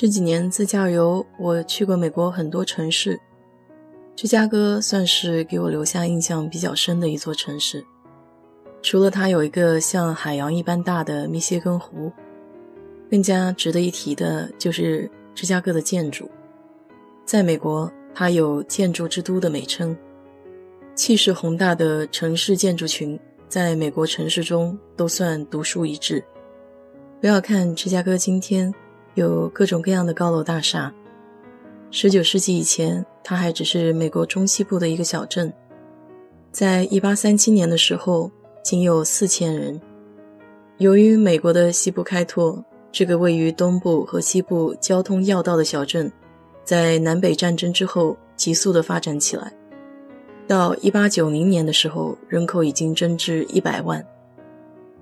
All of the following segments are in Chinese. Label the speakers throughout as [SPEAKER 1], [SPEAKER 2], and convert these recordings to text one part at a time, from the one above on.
[SPEAKER 1] 这几年自驾游，我去过美国很多城市，芝加哥算是给我留下印象比较深的一座城市。除了它有一个像海洋一般大的密歇根湖，更加值得一提的就是芝加哥的建筑。在美国，它有“建筑之都”的美称，气势宏大的城市建筑群，在美国城市中都算独树一帜。不要看芝加哥今天。有各种各样的高楼大厦。十九世纪以前，它还只是美国中西部的一个小镇。在一八三七年的时候，仅有四千人。由于美国的西部开拓，这个位于东部和西部交通要道的小镇，在南北战争之后急速的发展起来。到一八九零年的时候，人口已经增至一百万。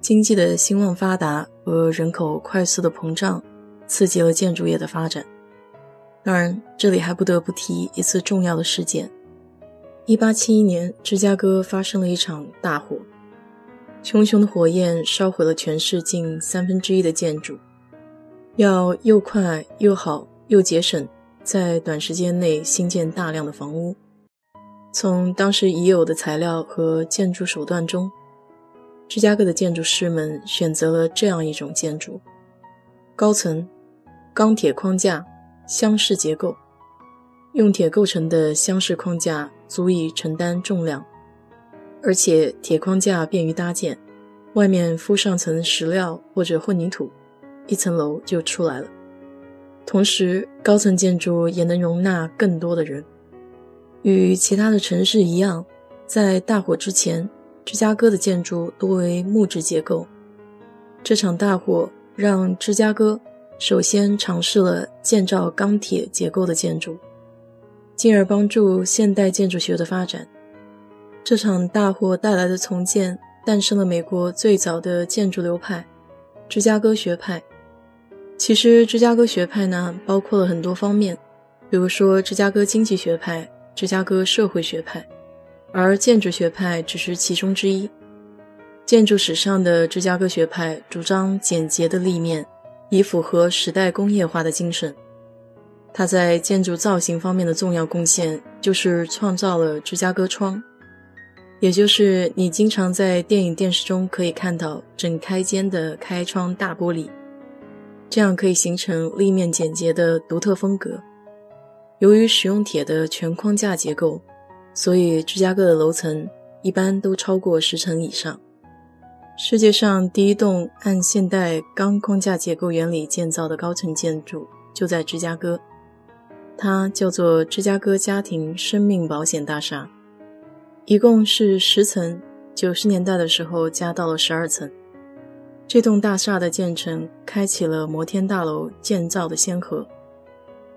[SPEAKER 1] 经济的兴旺发达和人口快速的膨胀。刺激了建筑业的发展。当然，这里还不得不提一次重要的事件：一八七一年，芝加哥发生了一场大火，熊熊的火焰烧毁了全市近三分之一的建筑。要又快又好又节省，在短时间内新建大量的房屋。从当时已有的材料和建筑手段中，芝加哥的建筑师们选择了这样一种建筑：高层。钢铁框架，箱式结构，用铁构成的箱式框架足以承担重量，而且铁框架便于搭建。外面敷上层石料或者混凝土，一层楼就出来了。同时，高层建筑也能容纳更多的人。与其他的城市一样，在大火之前，芝加哥的建筑多为木质结构。这场大火让芝加哥。首先尝试了建造钢铁结构的建筑，进而帮助现代建筑学的发展。这场大火带来的重建，诞生了美国最早的建筑流派——芝加哥学派。其实，芝加哥学派呢，包括了很多方面，比如说芝加哥经济学派、芝加哥社会学派，而建筑学派只是其中之一。建筑史上的芝加哥学派主张简洁的立面。以符合时代工业化的精神。他在建筑造型方面的重要贡献，就是创造了芝加哥窗，也就是你经常在电影、电视中可以看到整开间的开窗大玻璃，这样可以形成立面简洁的独特风格。由于使用铁的全框架结构，所以芝加哥的楼层一般都超过十层以上。世界上第一栋按现代钢框架结构原理建造的高层建筑就在芝加哥，它叫做芝加哥家庭生命保险大厦，一共是十层，九十年代的时候加到了十二层。这栋大厦的建成开启了摩天大楼建造的先河。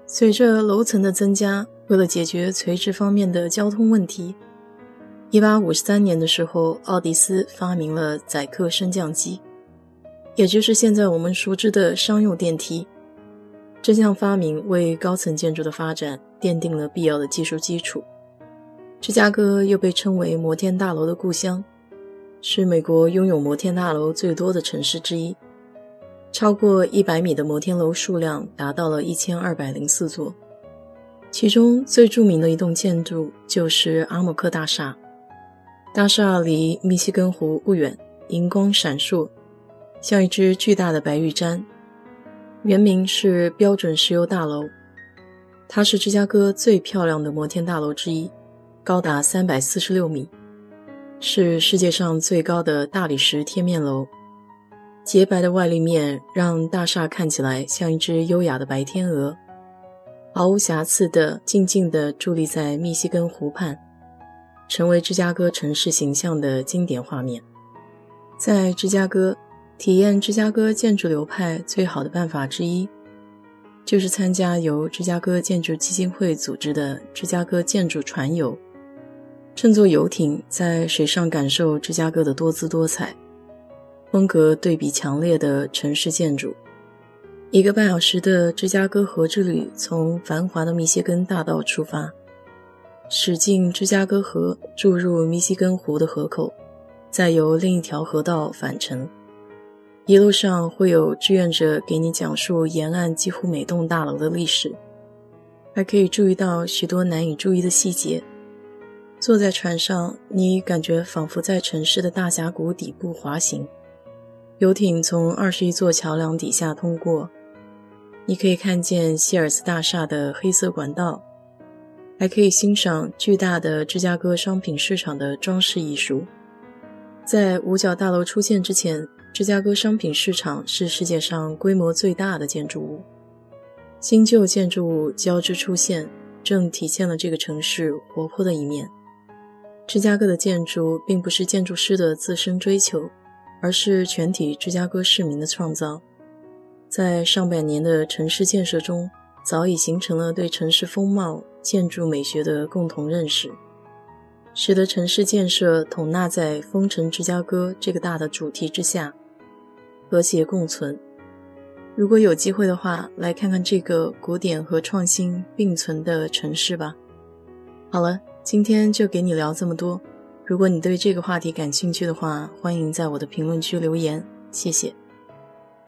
[SPEAKER 1] 随着楼层的增加，为了解决垂直方面的交通问题。一八五三年的时候，奥迪斯发明了载客升降机，也就是现在我们熟知的商用电梯。这项发明为高层建筑的发展奠定了必要的技术基础。芝加哥又被称为摩天大楼的故乡，是美国拥有摩天大楼最多的城市之一，超过一百米的摩天楼数量达到了一千二百零四座，其中最著名的一栋建筑就是阿姆克大厦。大厦离密西根湖不远，银光闪烁，像一只巨大的白玉簪。原名是标准石油大楼，它是芝加哥最漂亮的摩天大楼之一，高达三百四十六米，是世界上最高的大理石贴面楼。洁白的外立面让大厦看起来像一只优雅的白天鹅，毫无瑕疵地静静地伫立在密西根湖畔。成为芝加哥城市形象的经典画面。在芝加哥，体验芝加哥建筑流派最好的办法之一，就是参加由芝加哥建筑基金会组织的芝加哥建筑船游，乘坐游艇在水上感受芝加哥的多姿多彩、风格对比强烈的城市建筑。一个半小时的芝加哥河之旅，从繁华的密歇根大道出发，驶进芝加哥河，注入密西根湖的河口，再由另一条河道返程。一路上会有志愿者给你讲述沿岸几乎每栋大楼的历史，还可以注意到许多难以注意的细节。坐在船上，你感觉仿佛在城市的大峡谷底部滑行。游艇从二十一座桥梁底下通过，你可以看见希尔斯大厦的黑色管道，还可以欣赏巨大的芝加哥商品市场的装饰艺术。在五角大楼出现之前。芝加哥商品市场是世界上规模最大的建筑物，新旧建筑物交织出现，正体现了这个城市活泼的一面。芝加哥的建筑并不是建筑师的自身追求，而是全体芝加哥市民的创造。在上百年的城市建设中，早已形成了对城市风貌、建筑美学的共同认识。使得城市建设统纳在“风城芝加哥”这个大的主题之下，和谐共存。如果有机会的话，来看看这个古典和创新并存的城市吧。好了，今天就给你聊这么多。如果你对这个话题感兴趣的话，欢迎在我的评论区留言，谢谢。